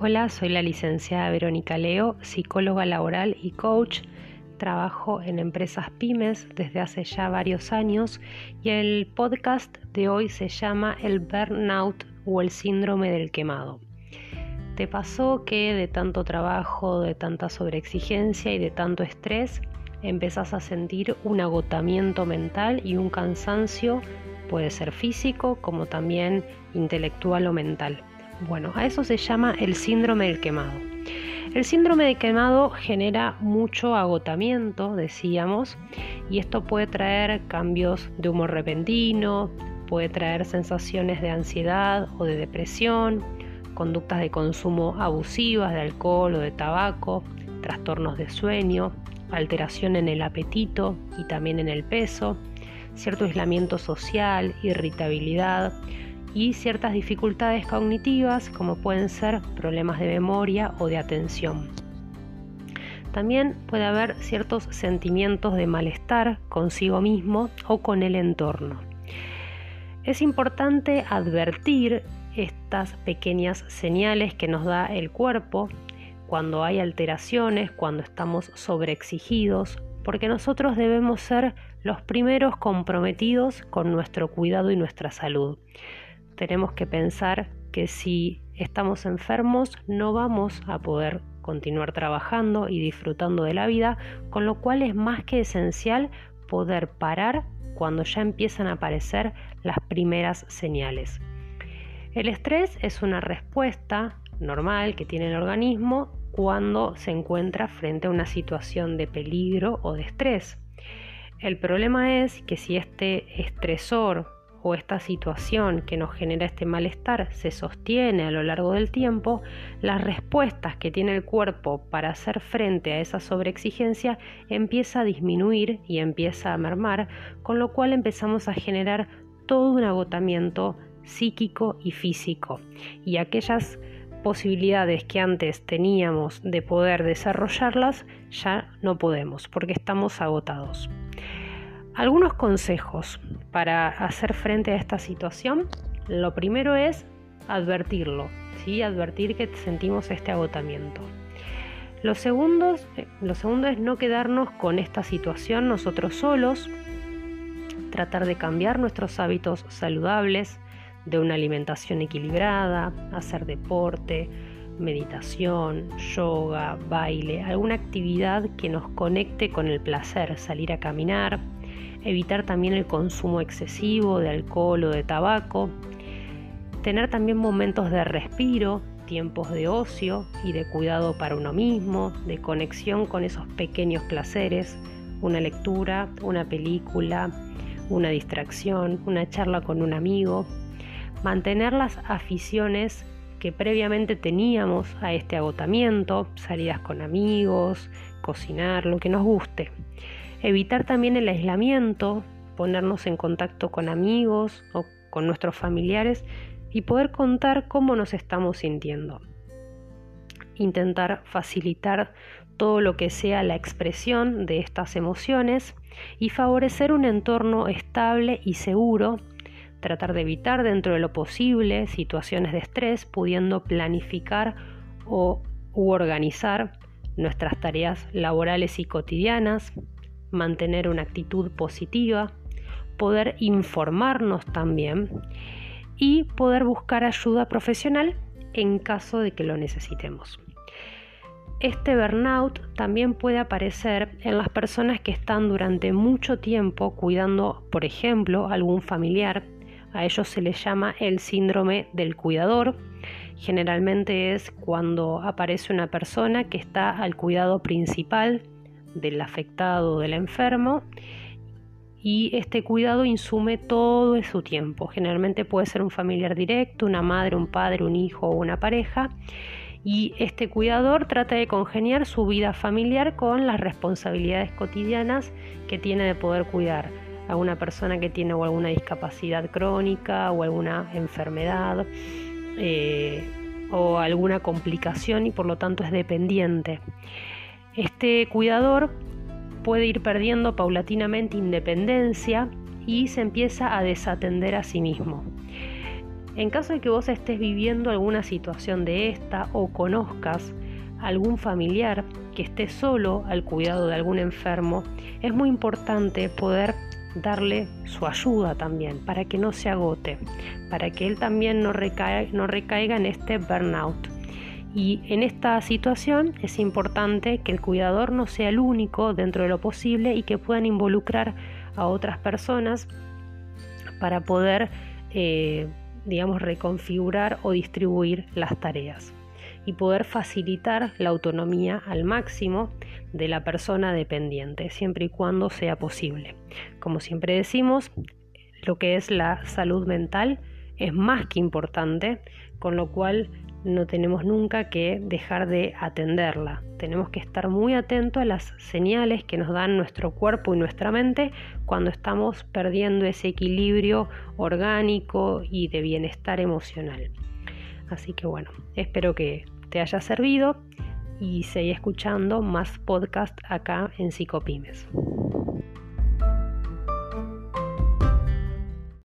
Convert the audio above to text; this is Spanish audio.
Hola, soy la licenciada Verónica Leo, psicóloga laboral y coach. Trabajo en empresas pymes desde hace ya varios años y el podcast de hoy se llama El burnout o el síndrome del quemado. ¿Te pasó que de tanto trabajo, de tanta sobreexigencia y de tanto estrés empezás a sentir un agotamiento mental y un cansancio, puede ser físico como también intelectual o mental? Bueno, a eso se llama el síndrome del quemado. El síndrome del quemado genera mucho agotamiento, decíamos, y esto puede traer cambios de humor repentino, puede traer sensaciones de ansiedad o de depresión, conductas de consumo abusivas de alcohol o de tabaco, trastornos de sueño, alteración en el apetito y también en el peso, cierto aislamiento social, irritabilidad, y ciertas dificultades cognitivas como pueden ser problemas de memoria o de atención. También puede haber ciertos sentimientos de malestar consigo mismo o con el entorno. Es importante advertir estas pequeñas señales que nos da el cuerpo cuando hay alteraciones, cuando estamos sobreexigidos, porque nosotros debemos ser los primeros comprometidos con nuestro cuidado y nuestra salud tenemos que pensar que si estamos enfermos no vamos a poder continuar trabajando y disfrutando de la vida, con lo cual es más que esencial poder parar cuando ya empiezan a aparecer las primeras señales. El estrés es una respuesta normal que tiene el organismo cuando se encuentra frente a una situación de peligro o de estrés. El problema es que si este estresor o esta situación que nos genera este malestar se sostiene a lo largo del tiempo, las respuestas que tiene el cuerpo para hacer frente a esa sobreexigencia empieza a disminuir y empieza a mermar, con lo cual empezamos a generar todo un agotamiento psíquico y físico. Y aquellas posibilidades que antes teníamos de poder desarrollarlas ya no podemos porque estamos agotados. Algunos consejos para hacer frente a esta situación. Lo primero es advertirlo, ¿sí? advertir que sentimos este agotamiento. Lo segundo, eh, lo segundo es no quedarnos con esta situación nosotros solos, tratar de cambiar nuestros hábitos saludables, de una alimentación equilibrada, hacer deporte, meditación, yoga, baile, alguna actividad que nos conecte con el placer, salir a caminar, evitar también el consumo excesivo de alcohol o de tabaco, tener también momentos de respiro, tiempos de ocio y de cuidado para uno mismo, de conexión con esos pequeños placeres, una lectura, una película, una distracción, una charla con un amigo, mantener las aficiones que previamente teníamos a este agotamiento, salidas con amigos, cocinar, lo que nos guste. Evitar también el aislamiento, ponernos en contacto con amigos o con nuestros familiares y poder contar cómo nos estamos sintiendo. Intentar facilitar todo lo que sea la expresión de estas emociones y favorecer un entorno estable y seguro, tratar de evitar dentro de lo posible situaciones de estrés, pudiendo planificar o u organizar nuestras tareas laborales y cotidianas, mantener una actitud positiva, poder informarnos también y poder buscar ayuda profesional en caso de que lo necesitemos. Este burnout también puede aparecer en las personas que están durante mucho tiempo cuidando, por ejemplo, algún familiar. A ellos se les llama el síndrome del cuidador. Generalmente es cuando aparece una persona que está al cuidado principal del afectado, del enfermo, y este cuidado insume todo su tiempo. Generalmente puede ser un familiar directo, una madre, un padre, un hijo o una pareja. Y este cuidador trata de congeniar su vida familiar con las responsabilidades cotidianas que tiene de poder cuidar a una persona que tiene alguna discapacidad crónica o alguna enfermedad eh, o alguna complicación y por lo tanto es dependiente. Este cuidador puede ir perdiendo paulatinamente independencia y se empieza a desatender a sí mismo. En caso de que vos estés viviendo alguna situación de esta o conozcas algún familiar que esté solo al cuidado de algún enfermo, es muy importante poder darle su ayuda también para que no se agote, para que él también no recaiga, no recaiga en este burnout. Y en esta situación es importante que el cuidador no sea el único dentro de lo posible y que puedan involucrar a otras personas para poder, eh, digamos, reconfigurar o distribuir las tareas y poder facilitar la autonomía al máximo de la persona dependiente, siempre y cuando sea posible. Como siempre decimos, lo que es la salud mental es más que importante, con lo cual no tenemos nunca que dejar de atenderla. Tenemos que estar muy atentos a las señales que nos dan nuestro cuerpo y nuestra mente cuando estamos perdiendo ese equilibrio orgánico y de bienestar emocional. Así que bueno, espero que te haya servido y seguí escuchando más podcast acá en Psicopymes.